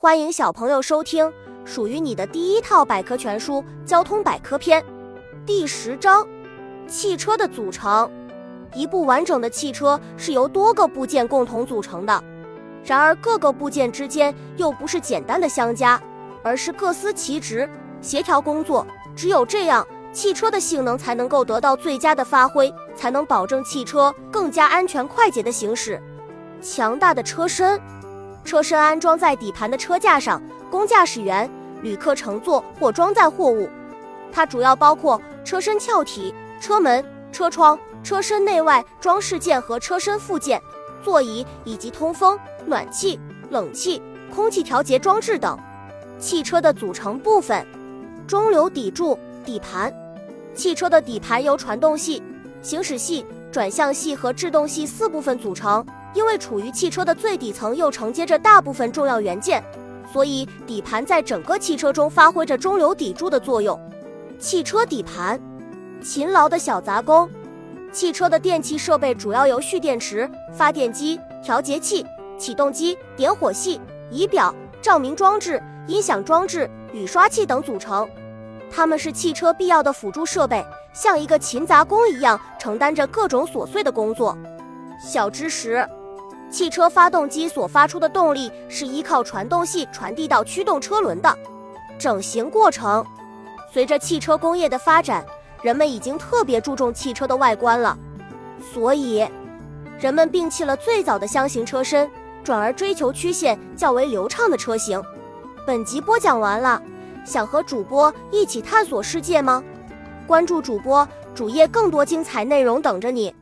欢迎小朋友收听属于你的第一套百科全书《交通百科篇》第十章：汽车的组成。一部完整的汽车是由多个部件共同组成的，然而各个部件之间又不是简单的相加，而是各司其职，协调工作。只有这样，汽车的性能才能够得到最佳的发挥，才能保证汽车更加安全快捷的行驶。强大的车身。车身安装在底盘的车架上，供驾驶员、旅客乘坐或装载货物。它主要包括车身壳体、车门、车窗、车身内外装饰件和车身附件、座椅以及通风、暖气、冷气、空气调节装置等。汽车的组成部分：中流砥柱、底盘。汽车的底盘由传动系、行驶系、转向系和制动系四部分组成。因为处于汽车的最底层，又承接着大部分重要元件，所以底盘在整个汽车中发挥着中流砥柱的作用。汽车底盘，勤劳的小杂工。汽车的电气设备主要由蓄电池、发电机、调节器、启动机、点火系、仪表、照明装置、音响装置、雨刷器等组成。它们是汽车必要的辅助设备，像一个勤杂工一样，承担着各种琐碎的工作。小知识。汽车发动机所发出的动力是依靠传动系传递到驱动车轮的。整形过程，随着汽车工业的发展，人们已经特别注重汽车的外观了，所以人们摒弃了最早的箱型车身，转而追求曲线较为流畅的车型。本集播讲完了，想和主播一起探索世界吗？关注主播主页，更多精彩内容等着你。